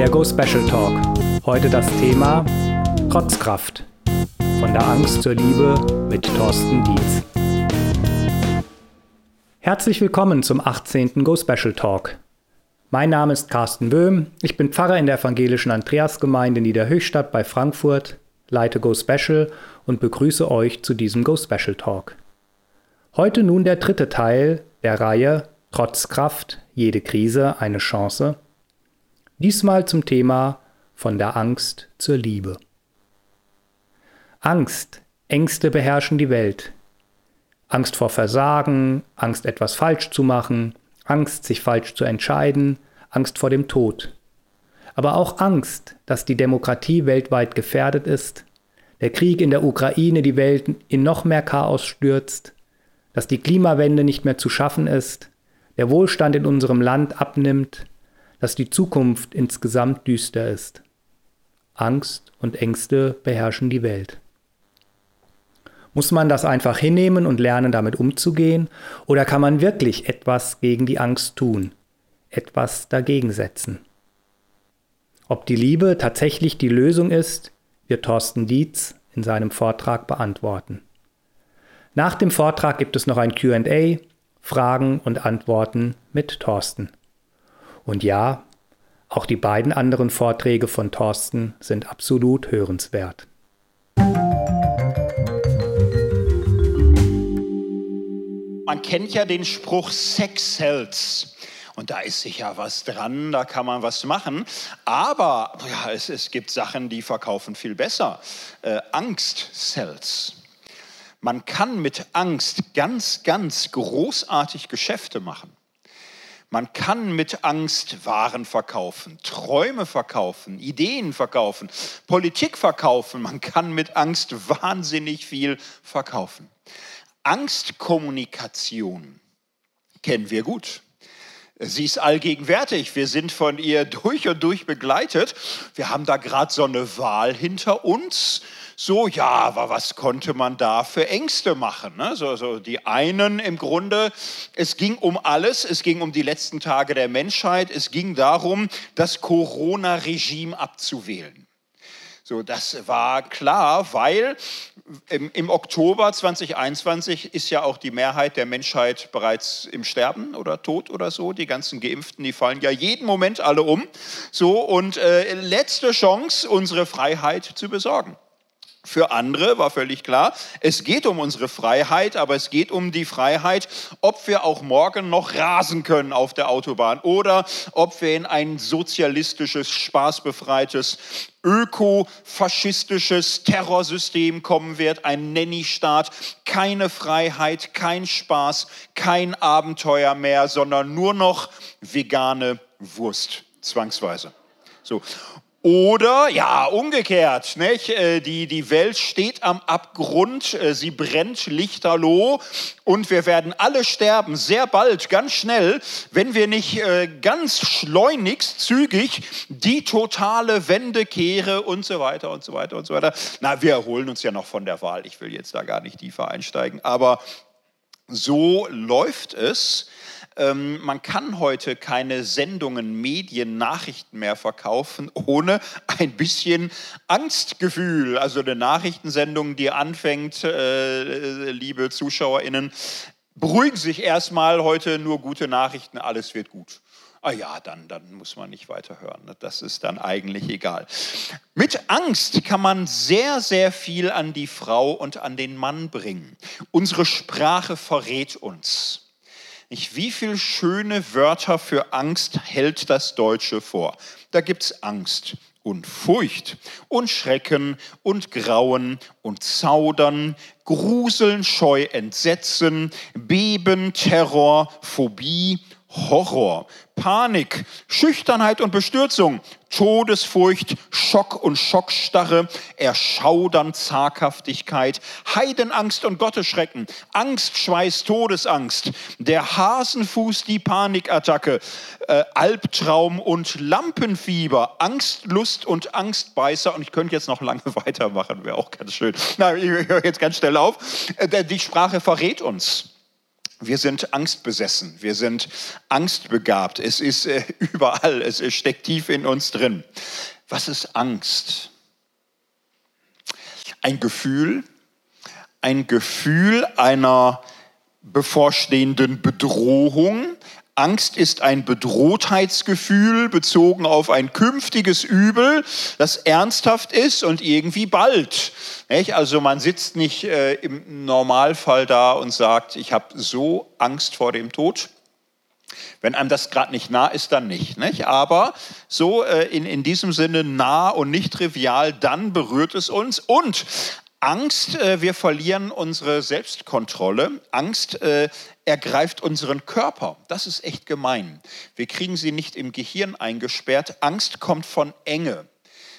Der Go Special Talk. Heute das Thema Trotzkraft. Von der Angst zur Liebe mit Thorsten Dietz. Herzlich willkommen zum 18. Go Special Talk. Mein Name ist Carsten Böhm. Ich bin Pfarrer in der evangelischen Andreasgemeinde Niederhöchstadt bei Frankfurt, leite Go Special und begrüße euch zu diesem Go Special Talk. Heute nun der dritte Teil der Reihe Trotzkraft, jede Krise eine Chance. Diesmal zum Thema von der Angst zur Liebe. Angst, Ängste beherrschen die Welt. Angst vor Versagen, Angst etwas falsch zu machen, Angst sich falsch zu entscheiden, Angst vor dem Tod. Aber auch Angst, dass die Demokratie weltweit gefährdet ist, der Krieg in der Ukraine die Welt in noch mehr Chaos stürzt, dass die Klimawende nicht mehr zu schaffen ist, der Wohlstand in unserem Land abnimmt, dass die Zukunft insgesamt düster ist. Angst und Ängste beherrschen die Welt. Muss man das einfach hinnehmen und lernen, damit umzugehen? Oder kann man wirklich etwas gegen die Angst tun? Etwas dagegen setzen? Ob die Liebe tatsächlich die Lösung ist, wird Thorsten Dietz in seinem Vortrag beantworten. Nach dem Vortrag gibt es noch ein QA, Fragen und Antworten mit Thorsten. Und ja, auch die beiden anderen Vorträge von Thorsten sind absolut hörenswert. Man kennt ja den Spruch Sex sells. Und da ist sicher was dran, da kann man was machen. Aber ja, es, es gibt Sachen, die verkaufen viel besser. Äh, Angst sells. Man kann mit Angst ganz, ganz großartig Geschäfte machen. Man kann mit Angst Waren verkaufen, Träume verkaufen, Ideen verkaufen, Politik verkaufen. Man kann mit Angst wahnsinnig viel verkaufen. Angstkommunikation kennen wir gut. Sie ist allgegenwärtig. Wir sind von ihr durch und durch begleitet. Wir haben da gerade so eine Wahl hinter uns so, ja, aber was konnte man da für Ängste machen? Ne? So, so die einen im Grunde, es ging um alles, es ging um die letzten Tage der Menschheit, es ging darum, das Corona-Regime abzuwählen. So, das war klar, weil im, im, Oktober 2021 ist ja auch die Mehrheit der Menschheit bereits im Sterben oder tot oder so. Die ganzen Geimpften, die fallen ja jeden Moment alle um. So, und äh, letzte Chance, unsere Freiheit zu besorgen. Für andere war völlig klar, es geht um unsere Freiheit, aber es geht um die Freiheit, ob wir auch morgen noch rasen können auf der Autobahn oder ob wir in ein sozialistisches, spaßbefreites, ökofaschistisches Terrorsystem kommen wird, ein Nenni-Staat, keine Freiheit, kein Spaß, kein Abenteuer mehr, sondern nur noch vegane Wurst, zwangsweise. So. Oder ja, umgekehrt, nicht? Äh, die, die Welt steht am Abgrund, äh, sie brennt lichterloh und wir werden alle sterben, sehr bald, ganz schnell, wenn wir nicht äh, ganz schleunigst, zügig die totale Wendekehre und so weiter und so weiter und so weiter. Na, wir erholen uns ja noch von der Wahl, ich will jetzt da gar nicht tiefer einsteigen, aber so läuft es ähm, man kann heute keine Sendungen, Medien, Nachrichten mehr verkaufen, ohne ein bisschen Angstgefühl. Also eine Nachrichtensendung, die anfängt, äh, liebe ZuschauerInnen, beruhigen sich erstmal heute nur gute Nachrichten, alles wird gut. Ah ja, dann, dann muss man nicht weiter hören. Das ist dann eigentlich egal. Mit Angst kann man sehr, sehr viel an die Frau und an den Mann bringen. Unsere Sprache verrät uns. Ich, wie viele schöne Wörter für Angst hält das Deutsche vor? Da gibt es Angst und Furcht und Schrecken und Grauen und Zaudern, Gruseln, Scheu, Entsetzen, Beben, Terror, Phobie, Horror, Panik, Schüchternheit und Bestürzung, Todesfurcht, Schock und Schockstarre, Erschaudern, Zaghaftigkeit, Heidenangst und Gottesschrecken, Angst, Schweiß, Todesangst, der Hasenfuß, die Panikattacke, äh, Albtraum und Lampenfieber, Angstlust und Angstbeißer. Und ich könnte jetzt noch lange weitermachen, wäre auch ganz schön. Na, ich höre jetzt ganz schnell auf. Äh, die Sprache verrät uns. Wir sind angstbesessen, wir sind angstbegabt. Es ist äh, überall, es steckt tief in uns drin. Was ist Angst? Ein Gefühl, ein Gefühl einer bevorstehenden Bedrohung, Angst ist ein Bedrohtheitsgefühl bezogen auf ein künftiges Übel, das ernsthaft ist und irgendwie bald. Also man sitzt nicht äh, im Normalfall da und sagt, ich habe so Angst vor dem Tod. Wenn einem das gerade nicht nah ist, dann nicht. nicht? Aber so äh, in, in diesem Sinne nah und nicht trivial, dann berührt es uns. Und Angst, äh, wir verlieren unsere Selbstkontrolle. Angst äh, ergreift unseren Körper. Das ist echt gemein. Wir kriegen sie nicht im Gehirn eingesperrt. Angst kommt von Enge.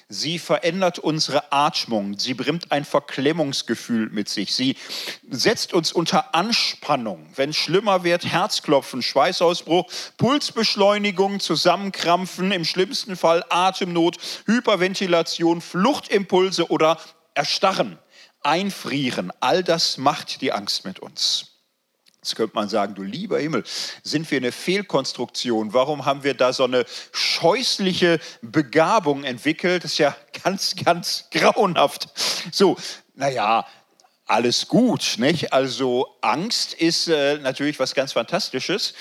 Sie verändert unsere Atmung. Sie bringt ein Verklemmungsgefühl mit sich. Sie setzt uns unter Anspannung. Wenn es schlimmer wird, Herzklopfen, Schweißausbruch, Pulsbeschleunigung, Zusammenkrampfen, im schlimmsten Fall Atemnot, Hyperventilation, Fluchtimpulse oder Erstarren einfrieren, all das macht die Angst mit uns. Jetzt könnte man sagen, du lieber Himmel, sind wir eine Fehlkonstruktion? Warum haben wir da so eine scheußliche Begabung entwickelt? Das ist ja ganz, ganz grauenhaft. So, naja, alles gut, nicht? Also Angst ist äh, natürlich was ganz Fantastisches.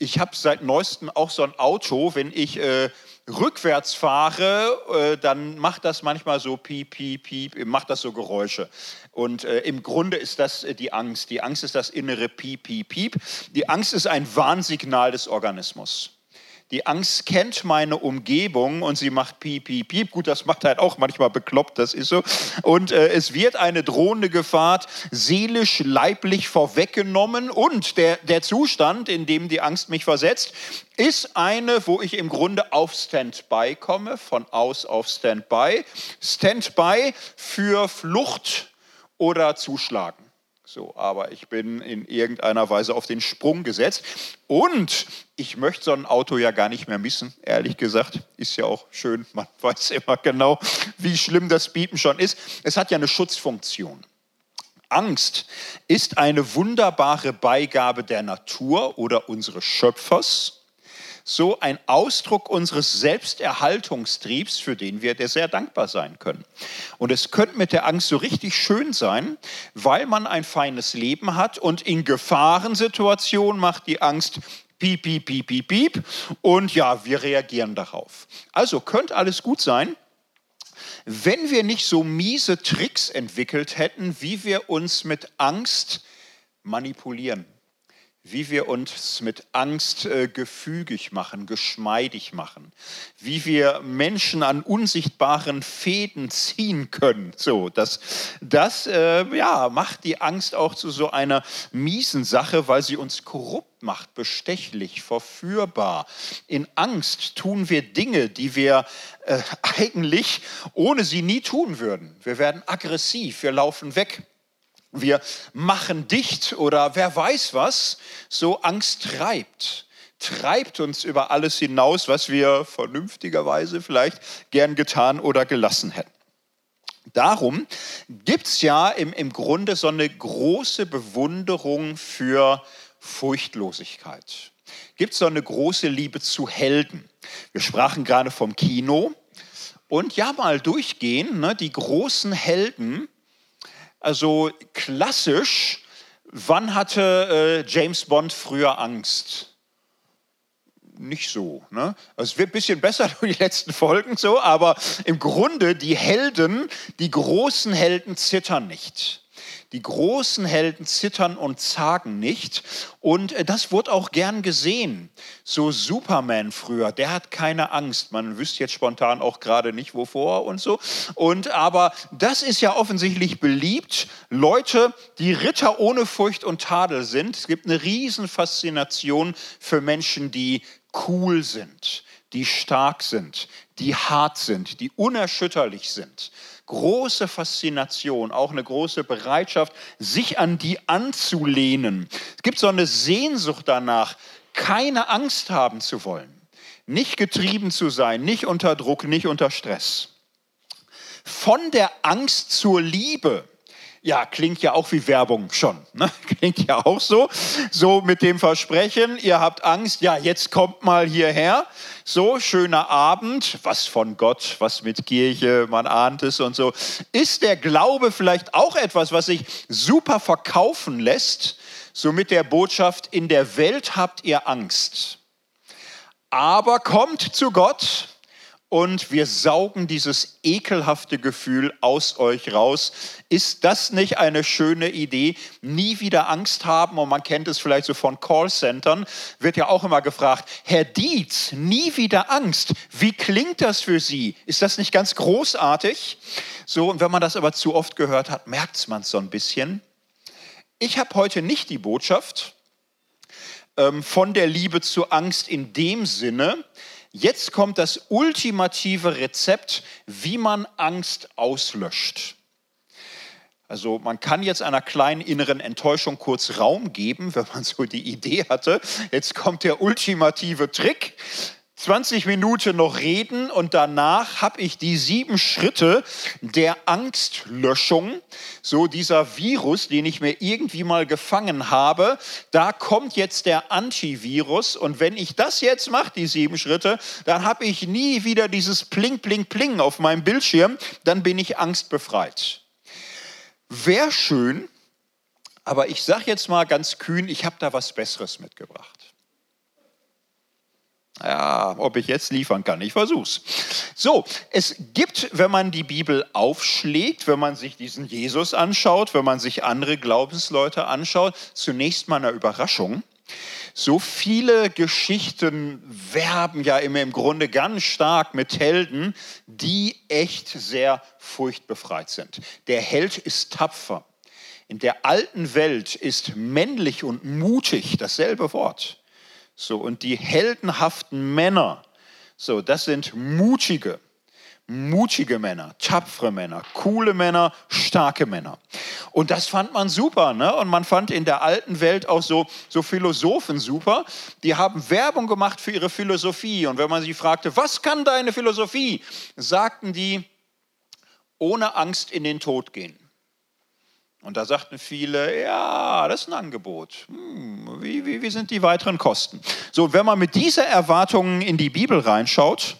Ich habe seit neuestem auch so ein Auto, wenn ich äh, rückwärts fahre, äh, dann macht das manchmal so piep, piep, piep, macht das so Geräusche. Und äh, im Grunde ist das äh, die Angst. Die Angst ist das innere piep, piep, piep. Die Angst ist ein Warnsignal des Organismus. Die Angst kennt meine Umgebung und sie macht piep, piep, piep. Gut, das macht halt auch manchmal bekloppt, das ist so. Und äh, es wird eine drohende Gefahr seelisch, leiblich vorweggenommen. Und der, der Zustand, in dem die Angst mich versetzt, ist eine, wo ich im Grunde auf Standby komme, von aus auf Standby. Standby für Flucht oder Zuschlagen. So, aber ich bin in irgendeiner Weise auf den Sprung gesetzt. Und ich möchte so ein Auto ja gar nicht mehr missen, ehrlich gesagt. Ist ja auch schön, man weiß immer genau, wie schlimm das Piepen schon ist. Es hat ja eine Schutzfunktion. Angst ist eine wunderbare Beigabe der Natur oder unseres Schöpfers so ein Ausdruck unseres Selbsterhaltungstriebs, für den wir sehr dankbar sein können. Und es könnte mit der Angst so richtig schön sein, weil man ein feines Leben hat und in Gefahrensituationen macht die Angst piep, piep, piep, piep, piep und ja, wir reagieren darauf. Also könnte alles gut sein, wenn wir nicht so miese Tricks entwickelt hätten, wie wir uns mit Angst manipulieren wie wir uns mit Angst äh, gefügig machen, geschmeidig machen, wie wir Menschen an unsichtbaren Fäden ziehen können. So, das, das äh, ja, macht die Angst auch zu so einer miesen Sache, weil sie uns korrupt macht, bestechlich, verführbar. In Angst tun wir Dinge, die wir äh, eigentlich ohne sie nie tun würden. Wir werden aggressiv, wir laufen weg wir machen dicht oder wer weiß was, so Angst treibt, treibt uns über alles hinaus, was wir vernünftigerweise vielleicht gern getan oder gelassen hätten. Darum gibt es ja im, im Grunde so eine große Bewunderung für Furchtlosigkeit. Gibt es so eine große Liebe zu Helden. Wir sprachen gerade vom Kino. Und ja, mal durchgehen, ne, die großen Helden, also klassisch, wann hatte äh, James Bond früher Angst? Nicht so. Ne? Es wird ein bisschen besser durch die letzten Folgen so, aber im Grunde die Helden, die großen Helden zittern nicht. Die großen Helden zittern und zagen nicht. Und äh, das wurde auch gern gesehen. So Superman früher, der hat keine Angst. Man wüsste jetzt spontan auch gerade nicht, wovor und so. Und aber das ist ja offensichtlich beliebt. Leute, die Ritter ohne Furcht und Tadel sind. Es gibt eine riesen Faszination für Menschen, die cool sind, die stark sind, die hart sind, die unerschütterlich sind große Faszination, auch eine große Bereitschaft, sich an die anzulehnen. Es gibt so eine Sehnsucht danach, keine Angst haben zu wollen, nicht getrieben zu sein, nicht unter Druck, nicht unter Stress. Von der Angst zur Liebe Ja, klingt ja auch wie Werbung schon. Ne? Klingt ja auch so. So mit dem Versprechen, ihr habt Angst, ja, jetzt kommt mal hierher. So, schöner Abend, was von Gott, was mit Kirche, man ahnt es und so. Ist der Glaube vielleicht auch etwas, was sich super verkaufen lässt? So mit der Botschaft, in der Welt habt ihr Angst. Aber kommt zu Gott, und wir saugen dieses ekelhafte Gefühl aus euch raus. Ist das nicht eine schöne Idee? Nie wieder Angst haben und man kennt es vielleicht so von Callcentern, wird ja auch immer gefragt, Herr Dietz, nie wieder Angst. Wie klingt das für Sie? Ist das nicht ganz großartig? So, und wenn man das aber zu oft gehört hat, merkt man es so ein bisschen. Ich habe heute nicht die Botschaft ähm, von der Liebe zur Angst in dem Sinne, Jetzt kommt das ultimative Rezept, wie man Angst auslöscht. Also man kann jetzt einer kleinen inneren Enttäuschung kurz Raum geben, wenn man so die Idee hatte. Jetzt kommt der ultimative Trick. 20 Minuten noch reden und danach habe ich die sieben Schritte der Angstlöschung. So dieser Virus, den ich mir irgendwie mal gefangen habe, da kommt jetzt der Antivirus und wenn ich das jetzt mache, die sieben Schritte, dann habe ich nie wieder dieses Pling, Pling, Pling auf meinem Bildschirm, dann bin ich angstbefreit. Wäre schön, aber ich sage jetzt mal ganz kühn, ich habe da was Besseres mitgebracht. Ja, ob ich jetzt liefern kann, ich versuch's. So, es gibt, wenn man die Bibel aufschlägt, wenn man sich diesen Jesus anschaut, wenn man sich andere Glaubensleute anschaut, zunächst mal eine Überraschung. So viele Geschichten werben ja immer im Grunde ganz stark mit Helden, die echt sehr furchtbefreit sind. Der Held ist tapfer. In der alten Welt ist männlich und mutig dasselbe Wort. So, und die heldenhaften Männer, so, das sind mutige, mutige Männer, tapfere Männer, coole Männer, starke Männer. Und das fand man super. Ne? Und man fand in der alten Welt auch so, so Philosophen super. Die haben Werbung gemacht für ihre Philosophie. Und wenn man sie fragte, was kann deine Philosophie, sagten die, ohne Angst in den Tod gehen. Und da sagten viele, ja, das ist ein Angebot. Hm, wie, wie, wie sind die weiteren Kosten? So, wenn man mit dieser Erwartung in die Bibel reinschaut,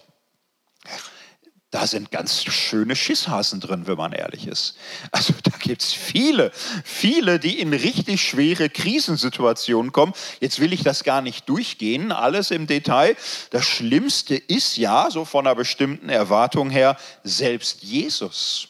da sind ganz schöne Schisshasen drin, wenn man ehrlich ist. Also da gibt es viele, viele, die in richtig schwere Krisensituationen kommen. Jetzt will ich das gar nicht durchgehen, alles im Detail. Das Schlimmste ist ja, so von einer bestimmten Erwartung her, selbst Jesus.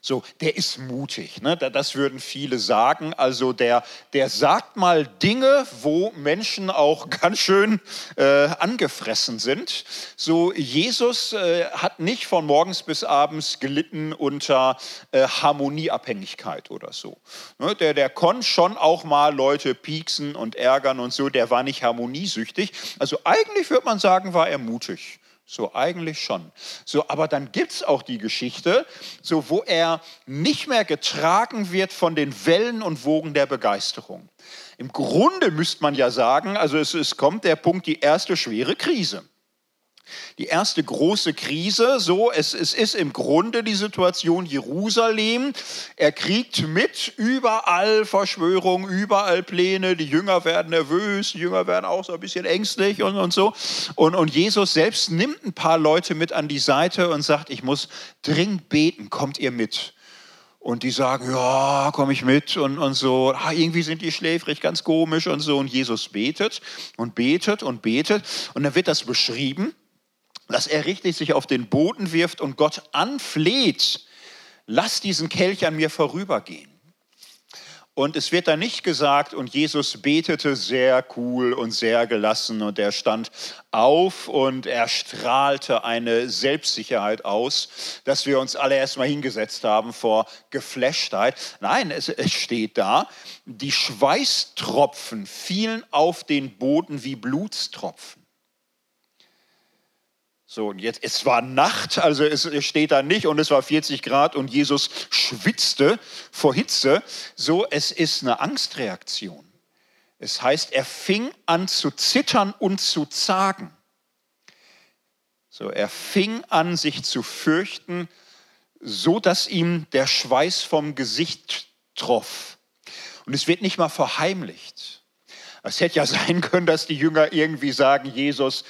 So, der ist mutig, ne? das würden viele sagen. Also der, der sagt mal Dinge, wo Menschen auch ganz schön äh, angefressen sind. So, Jesus äh, hat nicht von morgens bis abends gelitten unter äh, Harmonieabhängigkeit oder so. Ne? Der, der konnte schon auch mal Leute pieksen und ärgern und so. Der war nicht harmoniesüchtig. Also eigentlich würde man sagen, war er mutig. So eigentlich schon. So, aber dann gibt es auch die Geschichte, so wo er nicht mehr getragen wird von den Wellen und Wogen der Begeisterung. Im Grunde müsste man ja sagen, also es, es kommt der Punkt, die erste schwere Krise die erste große Krise. So, es, es ist im Grunde die Situation Jerusalem. Er kriegt mit überall Verschwörungen, überall Pläne. Die Jünger werden nervös, die Jünger werden auch so ein bisschen ängstlich und, und so. Und, und Jesus selbst nimmt ein paar Leute mit an die Seite und sagt, ich muss dringend beten, kommt ihr mit? Und die sagen, ja, komme ich mit und, und so. Ah, irgendwie sind die schläfrig, ganz komisch und so. Und Jesus betet und betet und betet. Und dann wird das beschrieben dass er richtig sich auf den Boden wirft und Gott anfleht, lass diesen Kelch an mir vorübergehen. Und es wird da nicht gesagt, und Jesus betete sehr cool und sehr gelassen und er stand auf und er strahlte eine Selbstsicherheit aus, dass wir uns alle erstmal hingesetzt haben vor Geflashtheit. Nein, es, es steht da, die Schweißtropfen fielen auf den Boden wie Blutstropfen. So, und jetzt, es war Nacht, also es steht da nicht und es war 40 Grad und Jesus schwitzte vor Hitze. So, es ist eine Angstreaktion. Es heißt, er fing an zu zittern und zu zagen. So, er fing an, sich zu fürchten, so dass ihm der Schweiß vom Gesicht troff. Und es wird nicht mal verheimlicht. Es hätte ja sein können, dass die Jünger irgendwie sagen, Jesus,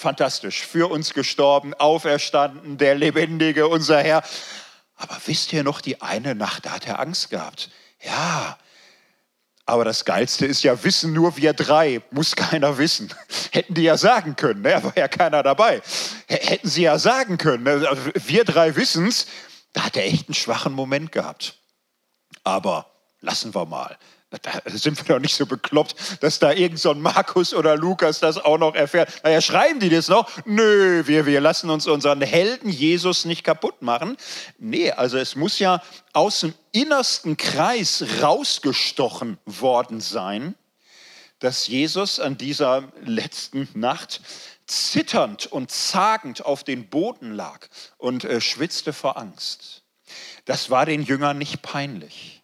fantastisch, für uns gestorben, auferstanden, der Lebendige, unser Herr. Aber wisst ihr noch, die eine Nacht, da hat er Angst gehabt. Ja, aber das Geilste ist ja, wissen nur wir drei, muss keiner wissen. Hätten die ja sagen können, ne? war ja keiner dabei. Hätten sie ja sagen können, ne? Also wir drei wissen es, da hat er echt einen schwachen Moment gehabt. Aber lassen wir mal. Da sind wir doch nicht so bekloppt, dass da irgend so ein Markus oder Lukas das auch noch erfährt. Naja, schreiben die das noch? Nö, wir, wir lassen uns unseren Helden Jesus nicht kaputt machen. Nee, also es muss ja aus dem innersten Kreis rausgestochen worden sein, dass Jesus an dieser letzten Nacht zitternd und zagend auf den Boden lag und äh, schwitzte vor Angst. Das war den Jüngern nicht peinlich.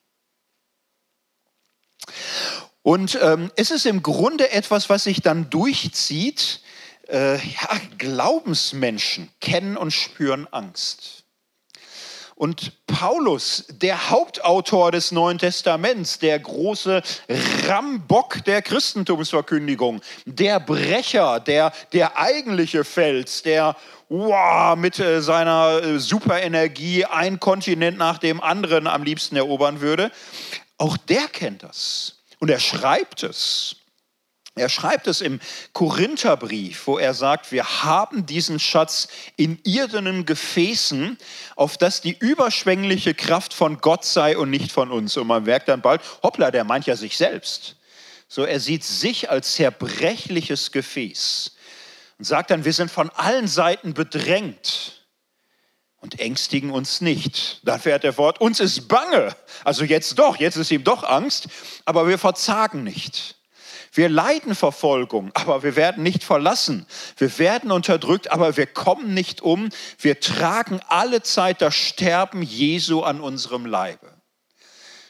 Und ähm, es ist im Grunde etwas, was sich dann durchzieht. Äh, ja, Glaubensmenschen kennen und spüren Angst. Und Paulus, der Hauptautor des Neuen Testaments, der große Rambock der Christentumsverkündigung, der Brecher, der, der eigentliche Fels, der wow, mit äh, seiner äh, Superenergie ein Kontinent nach dem anderen am liebsten erobern würde, auch der kennt das. Und er schreibt es. Er schreibt es im Korintherbrief, wo er sagt, wir haben diesen Schatz in irdenen Gefäßen, auf das die überschwängliche Kraft von Gott sei und nicht von uns. Und man merkt dann bald, hoppla, der meint ja sich selbst. So, er sieht sich als zerbrechliches Gefäß und sagt dann, wir sind von allen Seiten bedrängt und ängstigen uns nicht. Dann fährt er fort, uns ist bange. Also jetzt doch, jetzt ist ihm doch Angst, aber wir verzagen nicht. Wir leiden Verfolgung, aber wir werden nicht verlassen. Wir werden unterdrückt, aber wir kommen nicht um. Wir tragen alle Zeit das Sterben Jesu an unserem Leibe.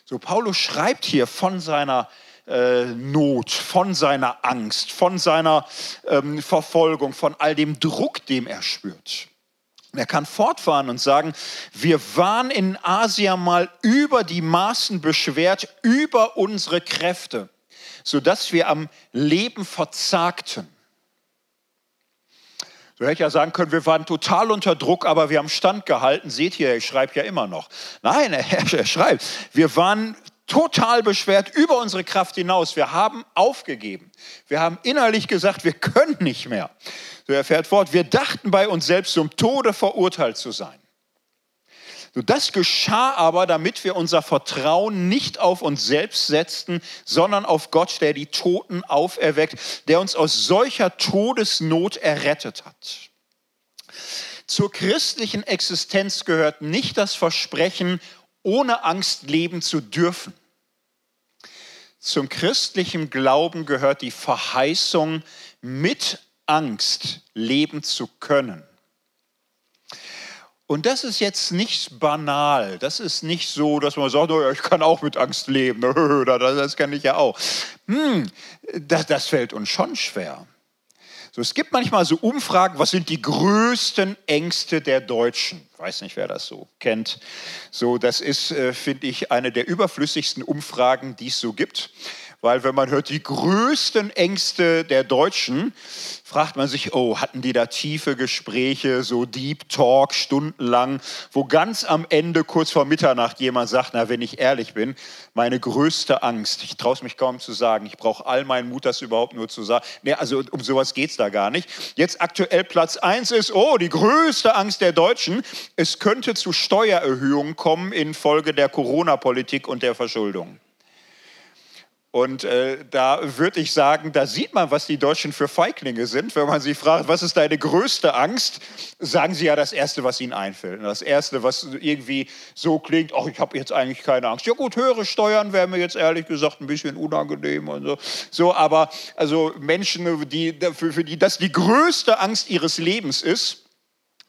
So, Paulus schreibt hier von seiner äh, Not, von seiner Angst, von seiner ähm, Verfolgung, von all dem Druck, dem er spürt. Er kann fortfahren und sagen, wir waren in Asia mal über die Maßen beschwert, über unsere Kräfte, sodass wir am Leben verzagten. So hätte ich ja sagen können, wir waren total unter Druck, aber wir haben Stand gehalten. Seht ihr, ich schreibe ja immer noch. Nein, er, er schreibt, wir waren total beschwert über unsere Kraft hinaus. Wir haben aufgegeben. Wir haben innerlich gesagt, wir können nicht mehr. So, er fährt fort, wir dachten bei uns selbst zum Tode verurteilt zu sein. So, das geschah aber, damit wir unser Vertrauen nicht auf uns selbst setzten, sondern auf Gott, der die Toten auferweckt, der uns aus solcher Todesnot errettet hat. Zur christlichen Existenz gehört nicht das Versprechen, ohne Angst leben zu dürfen. Zum christlichen Glauben gehört die Verheißung, mit Angst leben zu können. Und das ist jetzt nicht banal. Das ist nicht so, dass man sagt, oh, ich kann auch mit Angst leben. Das kann ich ja auch. Hm, das, das fällt uns schon schwer. So, es gibt manchmal so Umfragen, was sind die größten Ängste der Deutschen? Ich weiß nicht, wer das so kennt. So, das ist, äh, finde ich, eine der überflüssigsten Umfragen, die es so gibt weil wenn man hört, die größten Ängste der Deutschen, fragt man sich, oh, hatten die da tiefe Gespräche, so Deep Talk, stundenlang, wo ganz am Ende, kurz vor Mitternacht, jemand sagt, na, wenn ich ehrlich bin, meine größte Angst, ich traue es mich kaum zu sagen, ich brauche all meinen Mut, das überhaupt nur zu sagen. Nee, also um sowas geht es da gar nicht. Jetzt aktuell Platz 1 ist, oh, die größte Angst der Deutschen, es könnte zu Steuererhöhungen kommen infolge der Corona-Politik und der Verschuldung. Und äh, da würde ich sagen, da sieht man, was die Deutschen für Feiglinge sind. Wenn man sie fragt, was ist deine größte Angst, sagen sie ja das Erste, was ihnen einfällt. Das Erste, was irgendwie so klingt, ach, ich habe jetzt eigentlich keine Angst. Ja gut, höhere Steuern wäre mir jetzt ehrlich gesagt ein bisschen unangenehm und so. So, aber also Menschen, die, für, für die das die größte Angst ihres Lebens ist,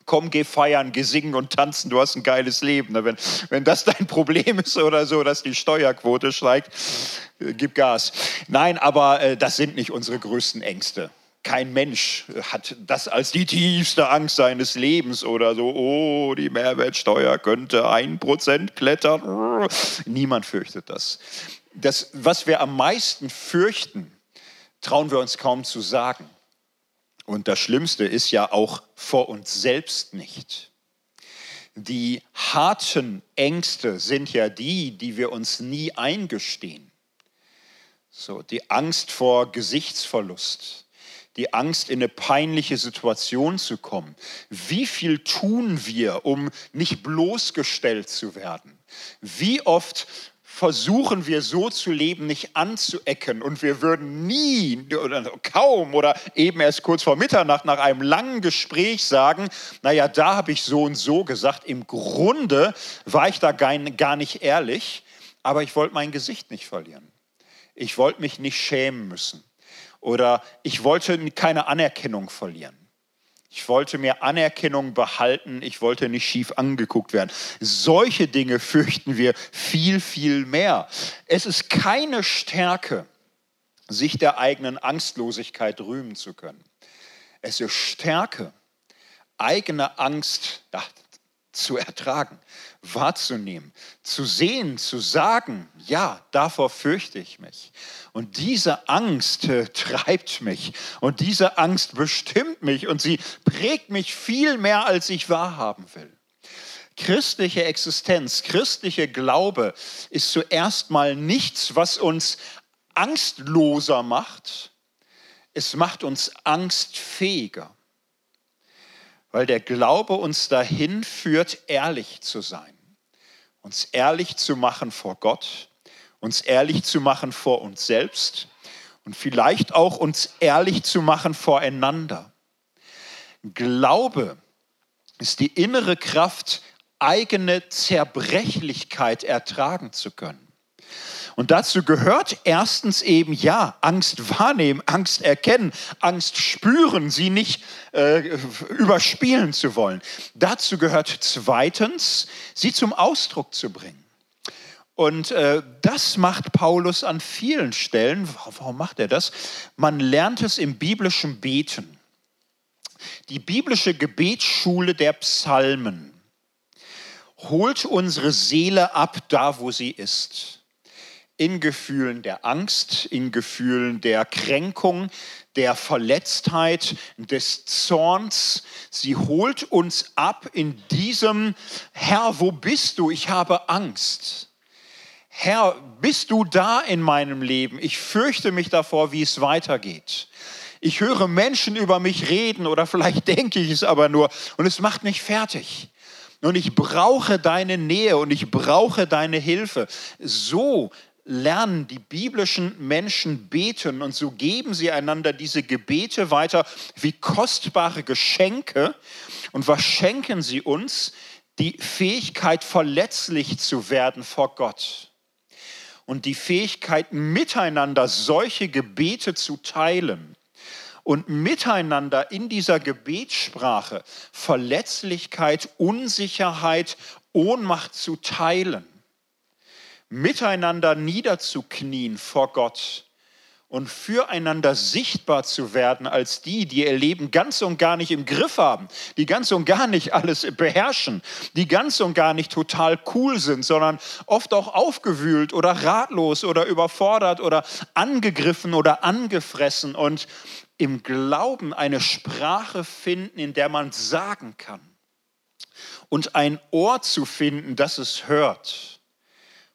komm, geh feiern, geh singen und tanzen, du hast ein geiles Leben. Ne? Wenn, wenn das dein Problem ist oder so, dass die Steuerquote steigt, äh, gib Gas. Nein, aber äh, das sind nicht unsere größten Ängste. kein Mensch hat das als die tiefste Angst seines Lebens oder so, oh, die Mehrwertsteuer könnte ein Prozent klettern. Niemand fürchtet das. Das, was wir am meisten fürchten, trauen wir uns kaum zu sagen. Und das Schlimmste ist ja auch vor uns selbst nicht. Die harten Ängste sind ja die, die wir uns nie eingestehen. So, die Angst vor Gesichtsverlust, die Angst, in eine peinliche Situation zu kommen. Wie viel tun wir, um nicht bloßgestellt zu werden? Wie oft versuchen wir so zu leben, nicht anzuecken und wir würden nie oder kaum oder eben erst kurz vor Mitternacht nach einem langen Gespräch sagen, naja, da habe ich so und so gesagt, im Grunde war ich da gar nicht ehrlich, aber ich wollte mein Gesicht nicht verlieren. Ich wollte mich nicht schämen müssen oder ich wollte keine Anerkennung verlieren. Ich wollte mir Anerkennung behalten, ich wollte nicht schief angeguckt werden. Solche Dinge fürchten wir viel, viel mehr. Es ist keine Stärke, sich der eigenen Angstlosigkeit rühmen zu können. Es ist Stärke, eigene Angst zu ertragen, wahrzunehmen, zu sehen, zu sagen, ja, davor fürchte ich mich. Und diese Angst äh, treibt mich und diese Angst bestimmt mich und sie prägt mich viel mehr, als ich wahrhaben will. Christliche Existenz, christliche Glaube ist zuerst mal nichts, was uns angstloser macht. Es macht uns angstfähiger weil der Glaube uns dahin führt, ehrlich zu sein. Uns ehrlich zu machen vor Gott, uns ehrlich zu machen vor uns selbst und vielleicht auch uns ehrlich zu machen voreinander. Glaube ist die innere Kraft, eigene Zerbrechlichkeit ertragen zu können. Und dazu gehört erstens eben, ja, Angst wahrnehmen, Angst erkennen, Angst spüren, sie nicht äh, überspielen zu wollen. Dazu gehört zweitens, sie zum Ausdruck zu bringen. Und äh, das macht Paulus an vielen Stellen. Warum macht er das? Man lernt es im biblischen Beten. Die biblische Gebetsschule der Psalmen holt unsere Seele ab, da wo sie ist in Gefühlen der Angst, in Gefühlen der Kränkung, der Verletztheit, des Zorns. Sie holt uns ab in diesem, Herr, wo bist du? Ich habe Angst. Herr, bist du da in meinem Leben? Ich fürchte mich davor, wie es weitergeht. Ich höre Menschen über mich reden oder vielleicht denke ich es aber nur und es macht mich fertig. Und ich brauche deine Nähe und ich brauche deine Hilfe. So lernen die biblischen Menschen beten und so geben sie einander diese Gebete weiter wie kostbare Geschenke. Und was schenken sie uns? Die Fähigkeit, verletzlich zu werden vor Gott. Und die Fähigkeit, miteinander solche Gebete zu teilen und miteinander in dieser Gebetssprache Verletzlichkeit, Unsicherheit, Ohnmacht zu teilen miteinander niederzuknien vor Gott und füreinander sichtbar zu werden als die, die ihr Leben ganz und gar nicht im Griff haben, die ganz und gar nicht alles beherrschen, die ganz und gar nicht total cool sind, sondern oft auch aufgewühlt oder ratlos oder überfordert oder angegriffen oder angefressen und im Glauben eine Sprache finden, in der man sagen kann und ein Ohr zu finden, das es hört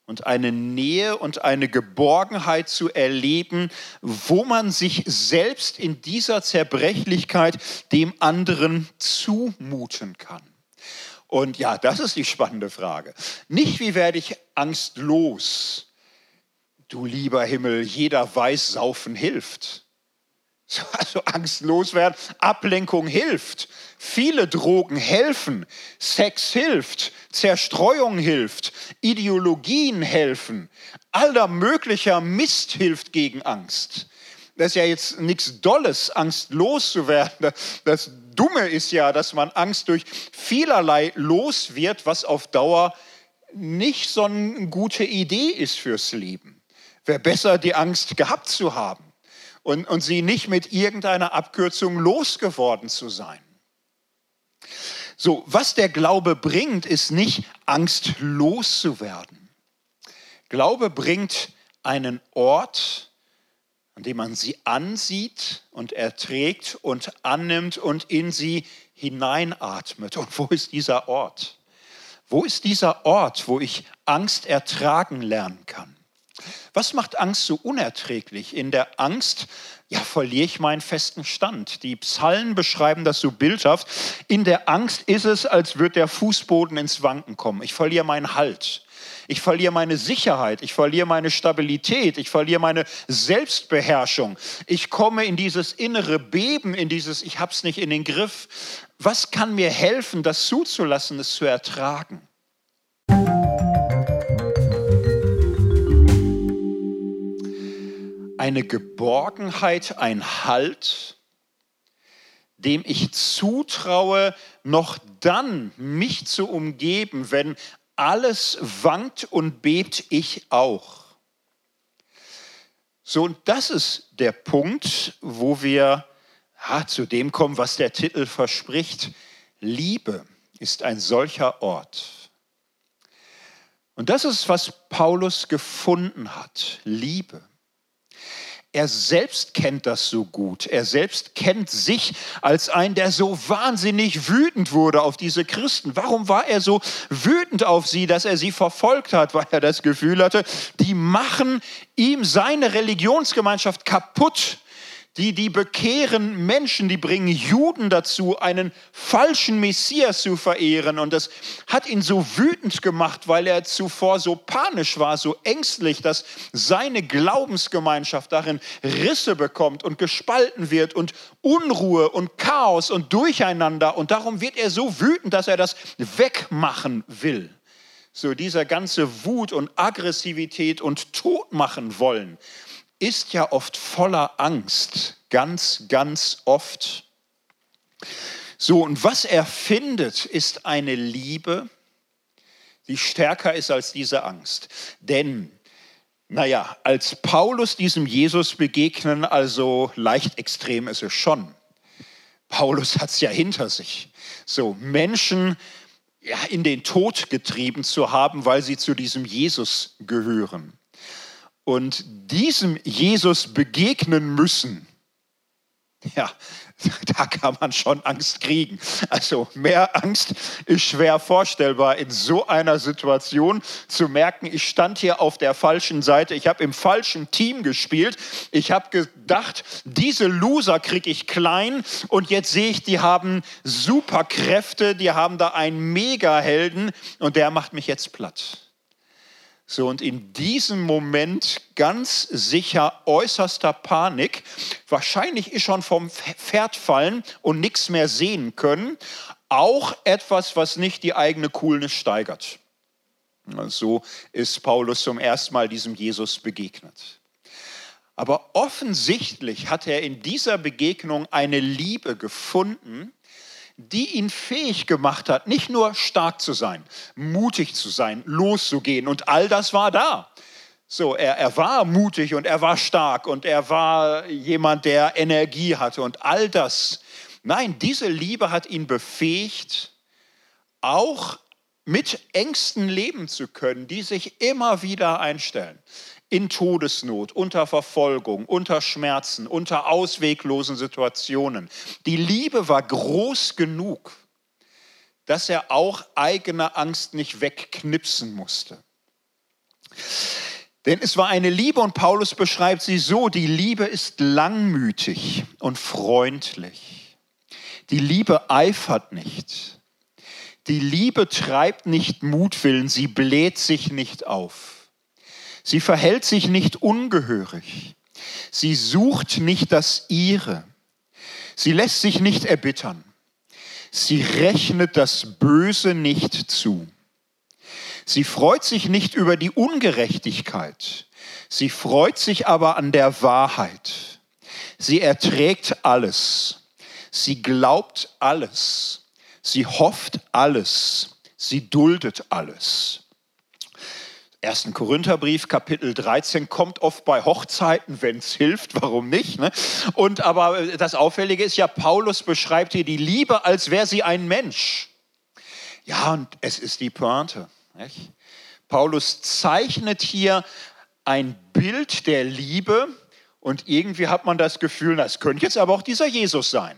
und eine Nähe und eine Geborgenheit zu erleben, wo man sich selbst in dieser Zerbrechlichkeit dem anderen zumuten kann. Und ja, das ist die spannende Frage. Nicht, wie werde ich angstlos? Du lieber Himmel, jeder weiß, Saufen hilft. Also angstlos werden. Ablenkung hilft. Viele Drogen helfen. Sex hilft. Zerstreuung hilft. Ideologien helfen. Aller möglicher Mist hilft gegen Angst. Das ist ja jetzt nichts Dolles, angstlos zu werden. Das Dumme ist ja, dass man Angst durch vielerlei los wird, was auf Dauer nicht so eine gute Idee ist fürs Leben. Wäre besser, die Angst gehabt zu haben und, und sie nicht mit irgendeiner Abkürzung losgeworden zu sein. So, was der Glaube bringt, ist nicht Angst loszuwerden. Glaube bringt einen Ort, an dem man sie ansieht und erträgt und annimmt und in sie hineinatmet. Und wo ist dieser Ort? Wo ist dieser Ort, wo ich Angst ertragen lernen kann? Was macht Angst so unerträglich? In der Angst, ja, verliere ich meinen festen Stand. Die Psalmen beschreiben das so bildhaft. In der Angst ist es, als würde der Fußboden ins Wanken kommen. Ich verliere meinen Halt. Ich verliere meine Sicherheit, ich verliere meine Stabilität, ich verliere meine Selbstbeherrschung. Ich komme in dieses innere Beben, in dieses Ich hab's nicht in den Griff. Was kann mir helfen, das zuzulassen, es zu ertragen? Eine Geborgenheit, ein Halt, dem ich zutraue, noch dann mich zu umgeben, wenn alles wankt und bebt, ich auch. So, und das ist der Punkt, wo wir ja, zu dem kommen, was der Titel verspricht. Liebe ist ein solcher Ort. Und das ist, was Paulus gefunden hat. Liebe. Er selbst kennt das so gut. Er selbst kennt sich als ein, der so wahnsinnig wütend wurde auf diese Christen. Warum war er so wütend auf sie, dass er sie verfolgt hat? Weil er das Gefühl hatte, die machen ihm seine Religionsgemeinschaft kaputt die, die bekehren Menschen, die bringen Juden dazu, einen falschen Messias zu verehren. Und das hat ihn so wütend gemacht, weil er zuvor so panisch war, so ängstlich, dass seine Glaubensgemeinschaft darin Risse bekommt und gespalten wird und Unruhe und Chaos und Durcheinander. Und darum wird er so wütend, dass er das wegmachen will. So dieser ganze Wut und Aggressivität und Todmachen wollen ist ja oft voller Angst, ganz, ganz oft. So, und was er findet, ist eine Liebe, die stärker ist als diese Angst. Denn, naja, als Paulus diesem Jesus begegnen, also leicht extrem ist es schon. Paulus hat es ja hinter sich. So, Menschen ja, in den Tod getrieben zu haben, weil sie zu diesem Jesus gehören und diesem Jesus begegnen müssen, ja, da kann man schon Angst kriegen. Also mehr Angst ist schwer vorstellbar in so einer Situation zu merken, ich stand hier auf der falschen Seite, ich habe im falschen Team gespielt, ich habe gedacht, diese Loser kriege ich klein und jetzt sehe ich, die haben Superkräfte, die haben da einen Megahelden und der macht mich jetzt platt. So, und in diesem Moment ganz sicher äußerster Panik, wahrscheinlich ist schon vom Pferd fallen und nichts mehr sehen können, auch etwas, was nicht die eigene Coolness steigert. So ist Paulus zum ersten Mal diesem Jesus begegnet. Aber offensichtlich hat er in dieser Begegnung eine Liebe gefunden, die ihn fähig gemacht hat, nicht nur stark zu sein, mutig zu sein, loszugehen. Und all das war da. So, er, er war mutig und er war stark und er war jemand, der Energie hatte und all das. Nein, diese Liebe hat ihn befähigt, auch mit Ängsten leben zu können, die sich immer wieder einstellen in Todesnot, unter Verfolgung, unter Schmerzen, unter ausweglosen Situationen. Die Liebe war groß genug, dass er auch eigene Angst nicht wegknipsen musste. Denn es war eine Liebe und Paulus beschreibt sie so, die Liebe ist langmütig und freundlich. Die Liebe eifert nicht. Die Liebe treibt nicht Mutwillen, sie bläht sich nicht auf. Sie verhält sich nicht ungehörig. Sie sucht nicht das ihre. Sie lässt sich nicht erbittern. Sie rechnet das Böse nicht zu. Sie freut sich nicht über die Ungerechtigkeit. Sie freut sich aber an der Wahrheit. Sie erträgt alles. Sie glaubt alles. Sie hofft alles. Sie duldet alles. 1. Korintherbrief, Kapitel 13, kommt oft bei Hochzeiten, wenn es hilft, warum nicht? Ne? Und aber das Auffällige ist ja, Paulus beschreibt hier die Liebe, als wäre sie ein Mensch. Ja, und es ist die Pointe. Nicht? Paulus zeichnet hier ein Bild der Liebe und irgendwie hat man das Gefühl, das könnte jetzt aber auch dieser Jesus sein.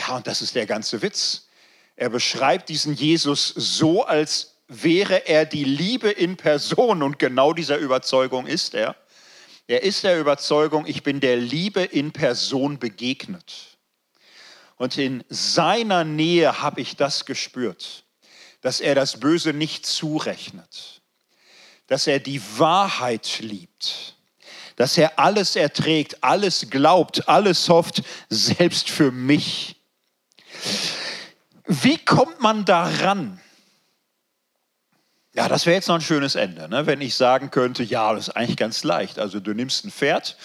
Ja, und das ist der ganze Witz. Er beschreibt diesen Jesus so, als wäre er die Liebe in Person und genau dieser Überzeugung ist er. Er ist der Überzeugung, ich bin der Liebe in Person begegnet. Und in seiner Nähe habe ich das gespürt, dass er das Böse nicht zurechnet, dass er die Wahrheit liebt, dass er alles erträgt, alles glaubt, alles hofft, selbst für mich. Wie kommt man daran? Ja, das wäre jetzt noch ein schönes Ende, ne? wenn ich sagen könnte, ja, das ist eigentlich ganz leicht. Also du nimmst ein Pferd,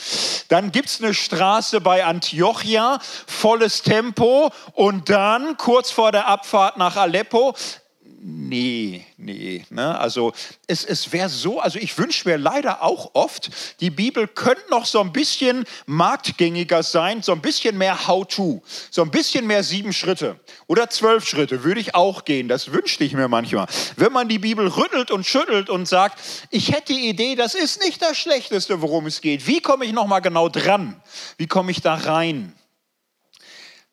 dann gibt es eine Straße bei Antiochia, volles Tempo und dann kurz vor der Abfahrt nach Aleppo nee, nee. Ne? Also es, es wäre so, also ich wünsche mir leider auch oft, die Bibel könnte noch so ein bisschen marktgängiger sein, so ein bisschen mehr How-to, so ein bisschen mehr sieben Schritte oder zwölf Schritte würde ich auch gehen. Das wünschte ich mir manchmal. Wenn man die Bibel rüttelt und schüttelt und sagt, ich hätte die Idee, das ist nicht das Schlechteste, worum es geht. Wie komme ich noch mal genau dran? Wie komme ich da rein?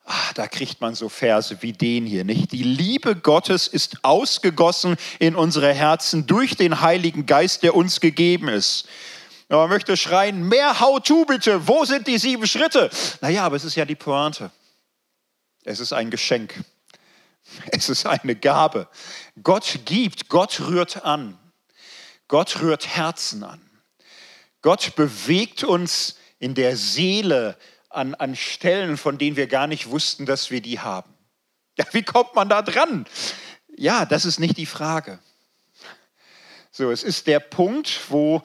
Ach, da kriegt man so Verse wie den hier, nicht? Die Liebe Gottes ist ausgegossen in unsere Herzen durch den Heiligen Geist, der uns gegeben ist. Ja, man möchte schreien, mehr How-to bitte, wo sind die sieben Schritte? Naja, aber es ist ja die Pointe. Es ist ein Geschenk. Es ist eine Gabe. Gott gibt, Gott rührt an. Gott rührt Herzen an. Gott bewegt uns in der Seele an, an Stellen, von denen wir gar nicht wussten, dass wir die haben. Ja, wie kommt man da dran? Ja, das ist nicht die Frage. So, es ist der Punkt, wo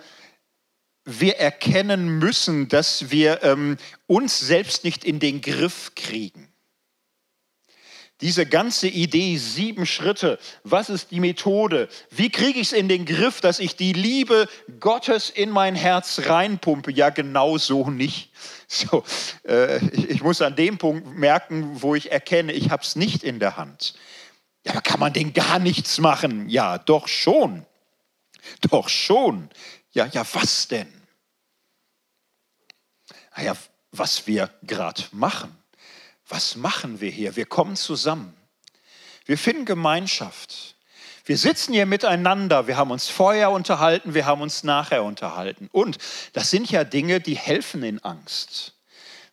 wir erkennen müssen, dass wir ähm, uns selbst nicht in den Griff kriegen. Diese ganze Idee, sieben Schritte, was ist die Methode? Wie kriege ich es in den Griff, dass ich die Liebe Gottes in mein Herz reinpumpe? Ja, genau so nicht. So, äh, ich, ich, muss an dem Punkt merken, wo ich erkenne, ich habe es nicht in der Hand. Ja, aber kann man denn gar nichts machen? Ja, doch schon. Doch schon. Ja, ja, was denn? Naja, was wir gerade machen was machen wir hier? Wir kommen zusammen. Wir finden Gemeinschaft. Wir sitzen hier miteinander, wir haben uns vorher unterhalten, wir haben uns nachher unterhalten. Und das sind ja Dinge, die helfen in Angst.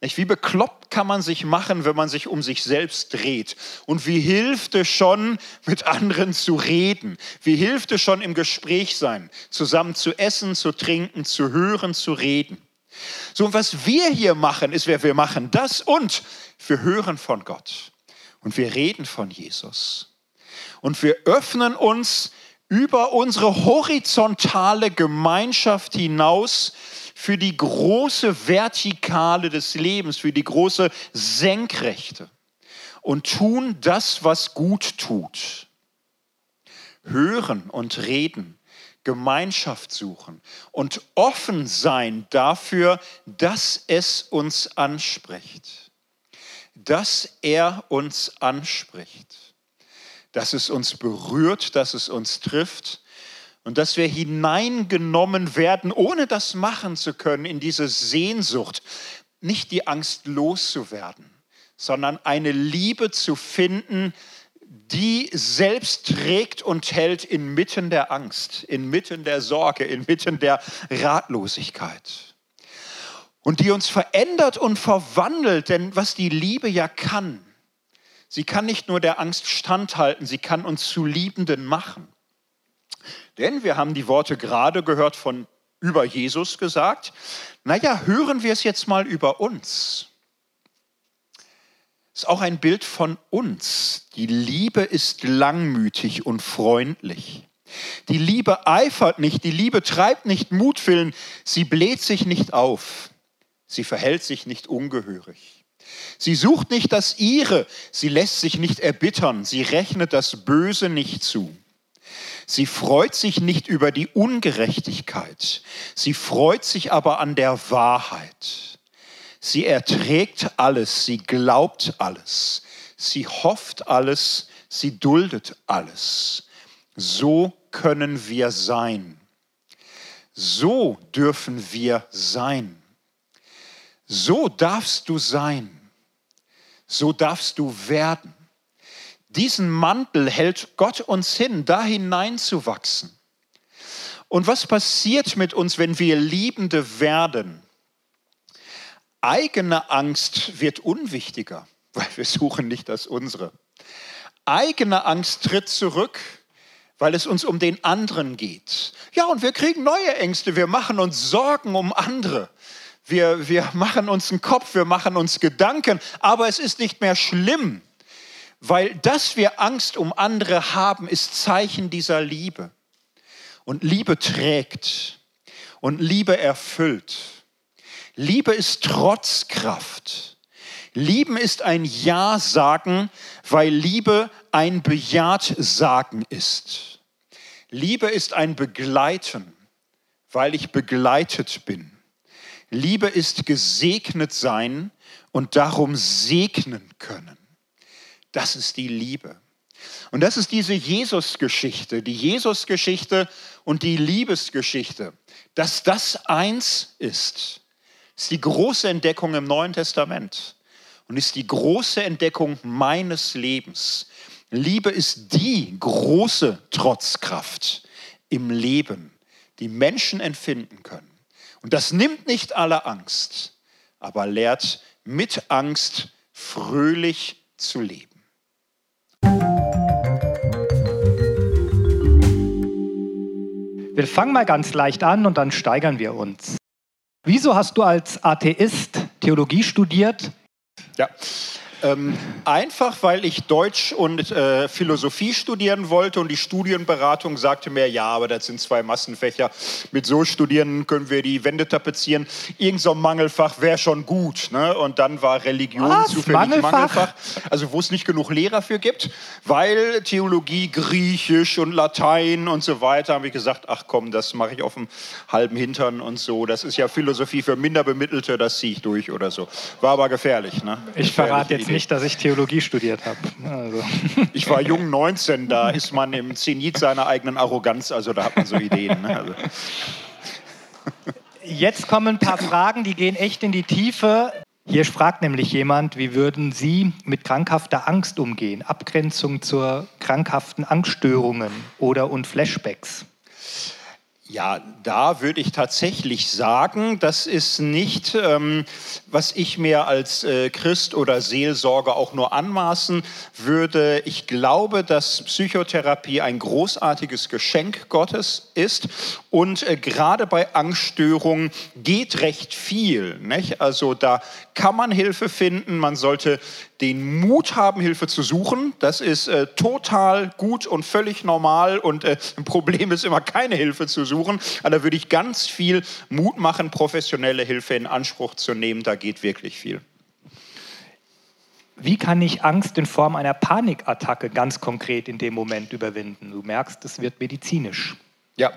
Wie bekloppt kann man sich machen, wenn man sich um sich selbst dreht? Und wie hilft es schon, mit anderen zu reden? Wie hilft es schon im Gespräch sein, zusammen zu essen, zu trinken, zu hören, zu reden? So, und was wir hier machen, ist, wir machen das und wir hören von Gott und wir reden von Jesus. Und wir öffnen uns über unsere horizontale Gemeinschaft hinaus für die große Vertikale des Lebens, für die große Senkrechte und tun das, was gut tut. Hören und reden, Gemeinschaft suchen und offen sein dafür, dass es uns anspricht. Dass er uns anspricht, dass es uns berührt, dass es uns trifft und dass wir hineingenommen werden, ohne das machen zu können, in diese Sehnsucht, nicht die Angst loszuwerden, sondern eine Liebe zu finden, die selbst trägt und hält inmitten der Angst, inmitten der Sorge, inmitten der Ratlosigkeit und die uns verändert und verwandelt, denn was die Liebe ja kann, sie kann nicht nur der Angst standhalten, sie kann uns zu Liebenden machen. Denn wir haben die Worte gerade gehört von über Jesus gesagt. Naja, hören wir es jetzt mal über uns. Ist auch ein Bild von uns. Die Liebe ist langmütig und freundlich. Die Liebe eifert nicht, die Liebe treibt nicht Mutwillen, sie bläht sich nicht auf. Sie verhält sich nicht ungehörig. Sie sucht nicht das Ihre, sie lässt sich nicht erbittern, sie rechnet das Böse nicht zu. Sie freut sich nicht über die Ungerechtigkeit, sie freut sich aber an der Wahrheit. Sie erträgt alles, sie glaubt alles, sie hofft alles, sie duldet alles. So können wir sein. So dürfen wir sein. So darfst du sein. So darfst du werden. Diesen Mantel hält Gott uns hin, da hineinzuwachsen. Und was passiert mit uns, wenn wir Liebende werden? Eigene Angst wird unwichtiger, weil wir suchen nicht das unsere. Eigene Angst tritt zurück, weil es uns um den anderen geht. Ja, und wir kriegen neue Ängste, wir machen uns Sorgen um andere. Wir, wir machen uns einen Kopf, wir machen uns Gedanken, aber es ist nicht mehr schlimm, weil dass wir Angst um andere haben, ist Zeichen dieser Liebe. Und Liebe trägt und Liebe erfüllt. Liebe ist Trotzkraft. Lieben ist ein Ja sagen, weil Liebe ein Bejaht sagen ist. Liebe ist ein Begleiten, weil ich begleitet bin. Liebe ist gesegnet sein und darum segnen können. Das ist die Liebe. Und das ist diese Jesus-Geschichte, die Jesus-Geschichte und die Liebesgeschichte. Dass das eins ist, ist die große Entdeckung im Neuen Testament und ist die große Entdeckung meines Lebens. Liebe ist die große Trotzkraft im Leben, die Menschen empfinden können. Und das nimmt nicht alle Angst, aber lehrt mit Angst fröhlich zu leben. Wir fangen mal ganz leicht an und dann steigern wir uns. Wieso hast du als Atheist Theologie studiert? Ja, ähm, einfach, weil ich Deutsch und äh, Philosophie studieren wollte und die Studienberatung sagte mir, ja, aber das sind zwei Massenfächer. Mit so Studierenden können wir die Wände tapezieren. Irgend so ein Mangelfach wäre schon gut. Ne? Und dann war Religion Was? zufällig Mangelfach? Mangelfach. Also wo es nicht genug Lehrer für gibt, weil Theologie, Griechisch und Latein und so weiter, habe ich gesagt, ach komm, das mache ich auf dem halben Hintern und so. Das ist ja Philosophie für Minderbemittelte, das ziehe ich durch oder so. War aber gefährlich. Ne? Ich verrate jetzt nicht, dass ich Theologie studiert habe. Also. Ich war jung 19, da ist man im Zenit seiner eigenen Arroganz, also da hat man so Ideen. Ne? Also. Jetzt kommen ein paar Fragen, die gehen echt in die Tiefe. Hier fragt nämlich jemand, wie würden Sie mit krankhafter Angst umgehen? Abgrenzung zur krankhaften Angststörungen oder und Flashbacks. Ja, da würde ich tatsächlich sagen, das ist nicht, ähm, was ich mir als äh, Christ oder Seelsorger auch nur anmaßen würde. Ich glaube, dass Psychotherapie ein großartiges Geschenk Gottes ist und äh, gerade bei Angststörungen geht recht viel. Nicht? Also da kann man Hilfe finden. Man sollte den Mut haben, Hilfe zu suchen. Das ist äh, total gut und völlig normal. Und äh, ein Problem ist immer, keine Hilfe zu suchen. Aber da würde ich ganz viel Mut machen, professionelle Hilfe in Anspruch zu nehmen. Da geht wirklich viel. Wie kann ich Angst in Form einer Panikattacke ganz konkret in dem Moment überwinden? Du merkst, es wird medizinisch. Ja,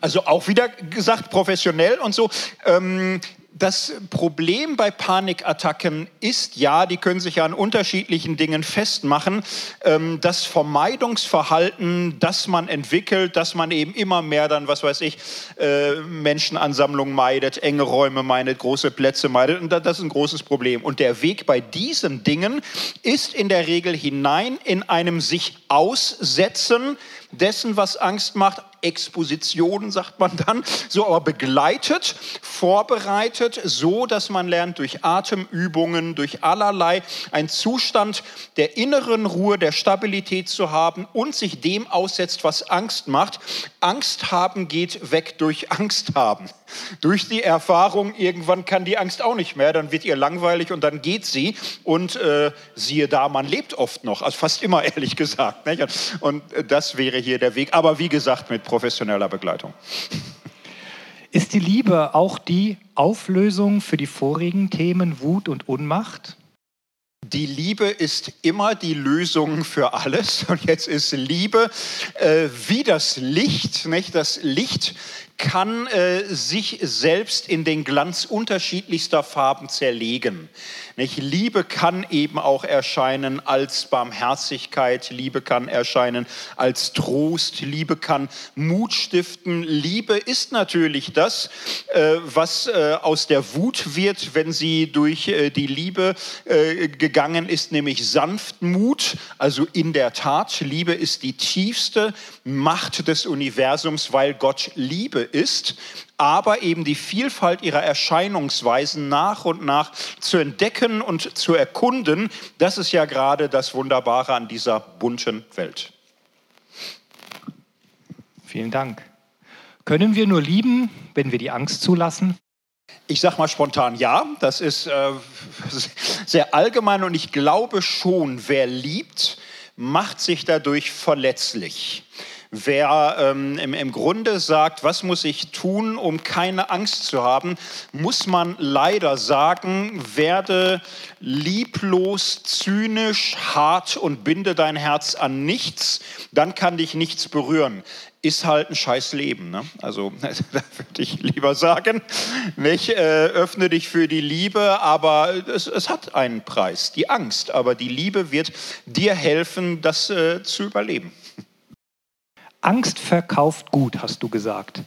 also auch wieder gesagt, professionell und so. Ähm, das Problem bei Panikattacken ist ja, die können sich ja an unterschiedlichen Dingen festmachen, ähm, das Vermeidungsverhalten, das man entwickelt, dass man eben immer mehr dann, was weiß ich, äh, Menschenansammlungen meidet, enge Räume meidet, große Plätze meidet. Und das ist ein großes Problem. Und der Weg bei diesen Dingen ist in der Regel hinein in einem sich aussetzen dessen, was Angst macht, Exposition sagt man dann, so aber begleitet, vorbereitet, so dass man lernt durch Atemübungen, durch allerlei einen Zustand der inneren Ruhe, der Stabilität zu haben und sich dem aussetzt, was Angst macht. Angst haben geht weg durch Angst haben. Durch die Erfahrung, irgendwann kann die Angst auch nicht mehr, dann wird ihr langweilig und dann geht sie. Und äh, siehe da, man lebt oft noch, also fast immer ehrlich gesagt. Nicht? Und das wäre hier der Weg. Aber wie gesagt, mit professioneller Begleitung. Ist die Liebe auch die Auflösung für die vorigen Themen Wut und Unmacht? die Liebe ist immer die Lösung für alles. Und jetzt ist Liebe äh, wie das Licht. Nicht? Das Licht kann äh, sich selbst in den Glanz unterschiedlichster Farben zerlegen. Nicht? Liebe kann eben auch erscheinen als Barmherzigkeit, Liebe kann erscheinen als Trost, Liebe kann Mut stiften. Liebe ist natürlich das, äh, was äh, aus der Wut wird, wenn sie durch äh, die Liebe äh, gegangen ist, nämlich Sanftmut. Also in der Tat, Liebe ist die tiefste Macht des Universums, weil Gott Liebe ist aber eben die Vielfalt ihrer Erscheinungsweisen nach und nach zu entdecken und zu erkunden, das ist ja gerade das Wunderbare an dieser bunten Welt. Vielen Dank. Können wir nur lieben, wenn wir die Angst zulassen? Ich sage mal spontan ja, das ist äh, sehr allgemein und ich glaube schon, wer liebt, macht sich dadurch verletzlich. Wer ähm, im, im Grunde sagt, was muss ich tun, um keine Angst zu haben, muss man leider sagen, werde lieblos, zynisch, hart und binde dein Herz an nichts, dann kann dich nichts berühren ist halt ein scheiß Leben. Ne? Also da würde ich lieber sagen, nicht, äh, öffne dich für die Liebe, aber es, es, hat einen Preis, die Angst. Aber die Liebe wird dir helfen, das äh, zu überleben. Angst verkauft gut, hast du gesagt.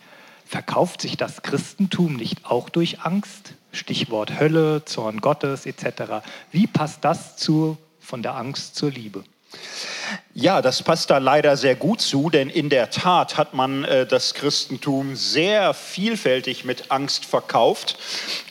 Verkauft sich das Christentum nicht auch durch Angst? Stichwort Hölle, Zorn Gottes etc. Wie passt das zu, von der Angst zur Liebe? Ja, das passt da leider sehr gut zu, denn in der Tat hat man äh, das Christentum sehr vielfältig mit Angst verkauft.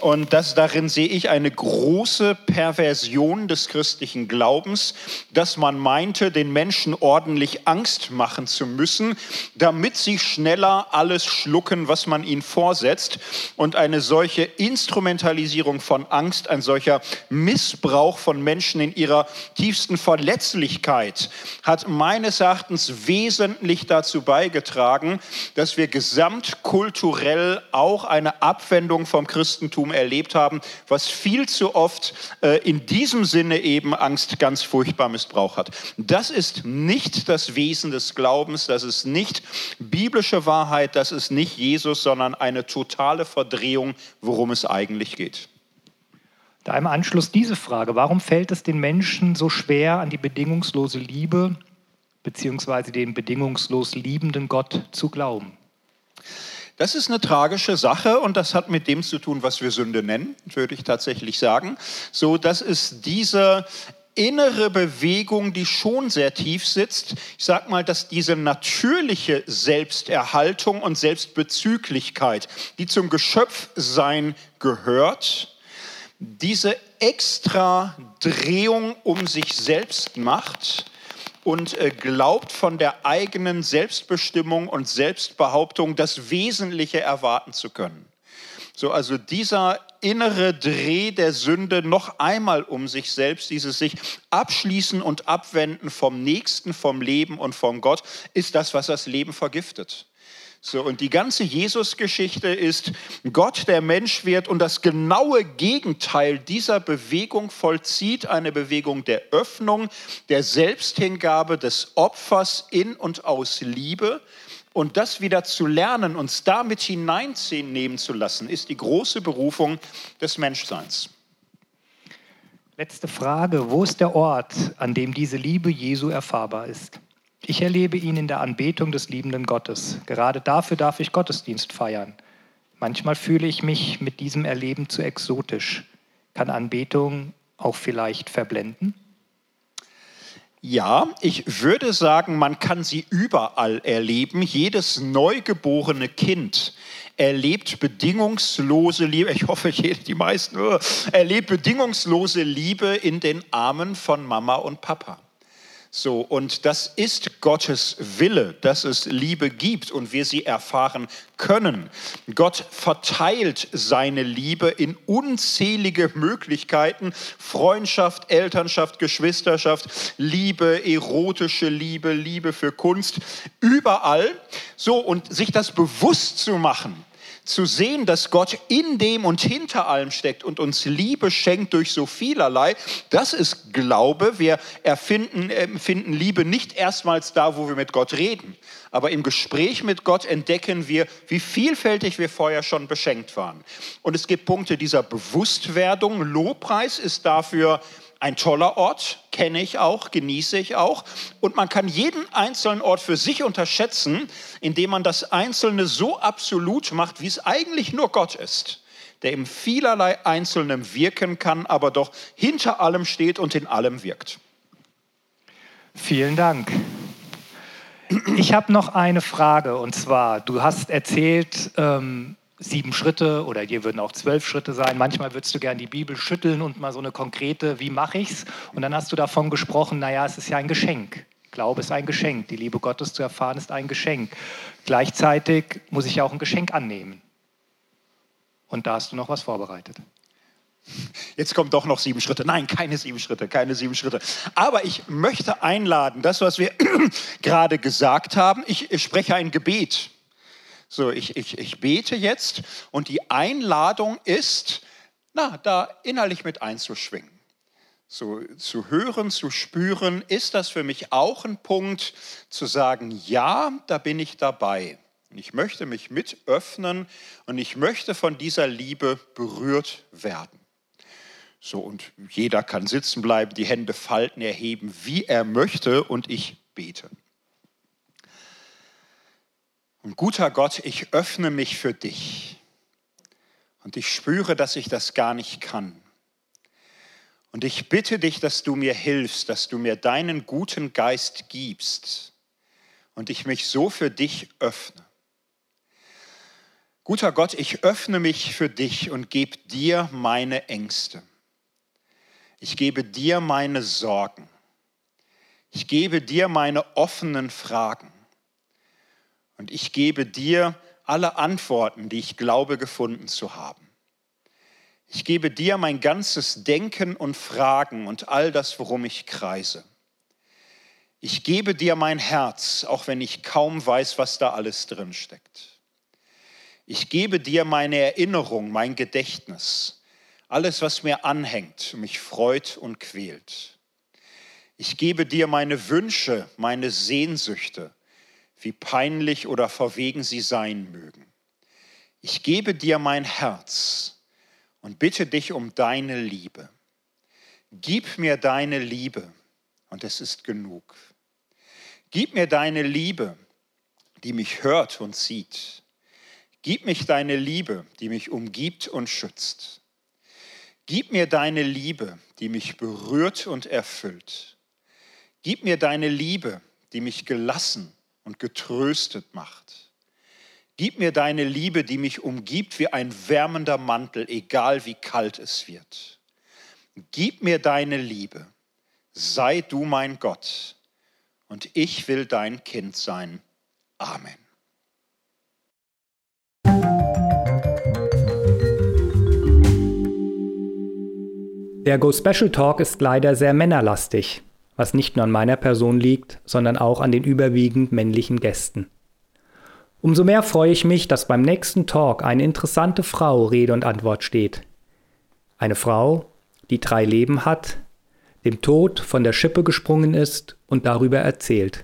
Und das, darin sehe ich eine große Perversion des christlichen Glaubens, dass man meinte, den Menschen ordentlich Angst machen zu müssen, damit sie schneller alles schlucken, was man ihnen vorsetzt. Und eine solche Instrumentalisierung von Angst, ein solcher Missbrauch von Menschen in ihrer tiefsten Verletzlichkeit, hat meines Erachtens wesentlich dazu beigetragen, dass wir gesamtkulturell auch eine Abwendung vom Christentum erlebt haben, was viel zu oft äh, in diesem Sinne eben Angst ganz furchtbar missbraucht hat. Das ist nicht das Wesen des Glaubens, das ist nicht biblische Wahrheit, das ist nicht Jesus, sondern eine totale Verdrehung, worum es eigentlich geht. Da im Anschluss diese Frage, warum fällt es den Menschen so schwer, an die bedingungslose Liebe bzw. den bedingungslos liebenden Gott zu glauben? Das ist eine tragische Sache und das hat mit dem zu tun, was wir Sünde nennen, würde ich tatsächlich sagen. So, das ist diese innere Bewegung, die schon sehr tief sitzt. Ich sage mal, dass diese natürliche Selbsterhaltung und Selbstbezüglichkeit, die zum Geschöpfsein gehört, diese extra Drehung um sich selbst macht und äh, glaubt von der eigenen Selbstbestimmung und Selbstbehauptung das Wesentliche erwarten zu können. So, also dieser innere Dreh der Sünde noch einmal um sich selbst, dieses sich abschließen und abwenden vom Nächsten, vom Leben und von Gott, ist das, was das Leben vergiftet. So, und die ganze Jesus-Geschichte ist Gott, der Mensch wird und das genaue Gegenteil dieser Bewegung vollzieht, eine Bewegung der Öffnung, der Selbsthingabe, des Opfers in und aus Liebe. Und das wieder zu lernen, uns damit hineinnehmen zu lassen, ist die große Berufung des Menschseins. Letzte Frage, wo ist der Ort, an dem diese Liebe Jesu erfahrbar ist? Ich erlebe ihn in der Anbetung des liebenden Gottes. Gerade dafür darf ich Gottesdienst feiern. Manchmal fühle ich mich mit diesem Erleben zu exotisch. Kann Anbetung auch vielleicht verblenden? Ja, ich würde sagen, man kann sie überall erleben. Jedes neugeborene Kind erlebt bedingungslose Liebe. Ich hoffe, die meisten uh, erlebt bedingungslose Liebe in den Armen von Mama und Papa. So, und das ist Gottes Wille, dass es Liebe gibt und wir sie erfahren können. Gott verteilt seine Liebe in unzählige Möglichkeiten. Freundschaft, Elternschaft, Geschwisterschaft, Liebe, erotische Liebe, Liebe für Kunst, überall. So, und sich das bewusst zu machen, zu sehen, dass Gott in dem und hinter allem steckt und uns Liebe schenkt durch so vielerlei, das ist Glaube. Wir erfinden, empfinden Liebe nicht erstmals da, wo wir mit Gott reden, aber im Gespräch mit Gott entdecken wir, wie vielfältig wir vorher schon beschenkt waren. Und es gibt Punkte dieser Bewusstwerdung. Lobpreis ist dafür ein toller Ort, kenne ich auch, genieße ich auch. Und man kann jeden einzelnen Ort für sich unterschätzen, indem man das Einzelne so absolut macht, wie es eigentlich nur Gott ist, der im vielerlei Einzelnen wirken kann, aber doch hinter allem steht und in allem wirkt. Vielen Dank. Ich habe noch eine Frage und zwar, du hast erzählt, ähm, sieben Schritte oder hier würden auch zwölf Schritte sein. Manchmal würdest du gerne die Bibel schütteln und mal so eine konkrete, wie mache ich's? Und dann hast du davon gesprochen, naja, es ist ja ein Geschenk. Glaube ist ein Geschenk. Die Liebe Gottes zu erfahren ist ein Geschenk. Gleichzeitig muss ich ja auch ein Geschenk annehmen. Und da hast du noch was vorbereitet. Jetzt kommt doch noch sieben Schritte. Nein, keine sieben Schritte, keine sieben Schritte. Aber ich möchte einladen, das, was wir gerade gesagt haben, ich spreche ein Gebet. So, ich, ich, ich bete jetzt und die Einladung ist, na, da innerlich mit einzuschwingen. So, zu hören, zu spüren, ist das für mich auch ein Punkt, zu sagen, ja, da bin ich dabei. Ich möchte mich mit öffnen und ich möchte von dieser Liebe berührt werden. So, und jeder kann sitzen bleiben, die Hände falten, erheben, wie er möchte, und ich bete. Und guter Gott, ich öffne mich für dich. Und ich spüre, dass ich das gar nicht kann. Und ich bitte dich, dass du mir hilfst, dass du mir deinen guten Geist gibst und ich mich so für dich öffne. Guter Gott, ich öffne mich für dich und gebe dir meine Ängste. Ich gebe dir meine Sorgen. Ich gebe dir meine offenen Fragen. Und ich gebe dir alle Antworten, die ich glaube gefunden zu haben. Ich gebe dir mein ganzes Denken und Fragen und all das, worum ich kreise. Ich gebe dir mein Herz, auch wenn ich kaum weiß, was da alles drin steckt. Ich gebe dir meine Erinnerung, mein Gedächtnis, alles, was mir anhängt, mich freut und quält. Ich gebe dir meine Wünsche, meine Sehnsüchte, wie peinlich oder verwegen sie sein mögen. Ich gebe dir mein Herz und bitte dich um deine Liebe. Gib mir deine Liebe und es ist genug. Gib mir deine Liebe, die mich hört und sieht. Gib mich deine Liebe, die mich umgibt und schützt. Gib mir deine Liebe, die mich berührt und erfüllt. Gib mir deine Liebe, die mich gelassen und getröstet macht. Gib mir deine Liebe, die mich umgibt wie ein wärmender Mantel, egal wie kalt es wird. Gib mir deine Liebe, sei du mein Gott, und ich will dein Kind sein. Amen. Der Go Special Talk ist leider sehr männerlastig was nicht nur an meiner Person liegt, sondern auch an den überwiegend männlichen Gästen. Umso mehr freue ich mich, dass beim nächsten Talk eine interessante Frau Rede und Antwort steht. Eine Frau, die drei Leben hat, dem Tod von der Schippe gesprungen ist und darüber erzählt.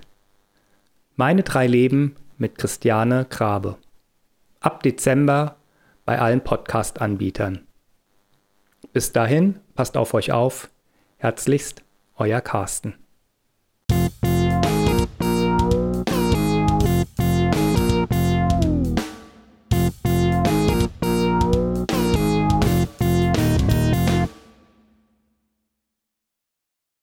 Meine drei Leben mit Christiane Grabe. Ab Dezember bei allen Podcast-Anbietern. Bis dahin, passt auf euch auf. Herzlichst, euer Carsten.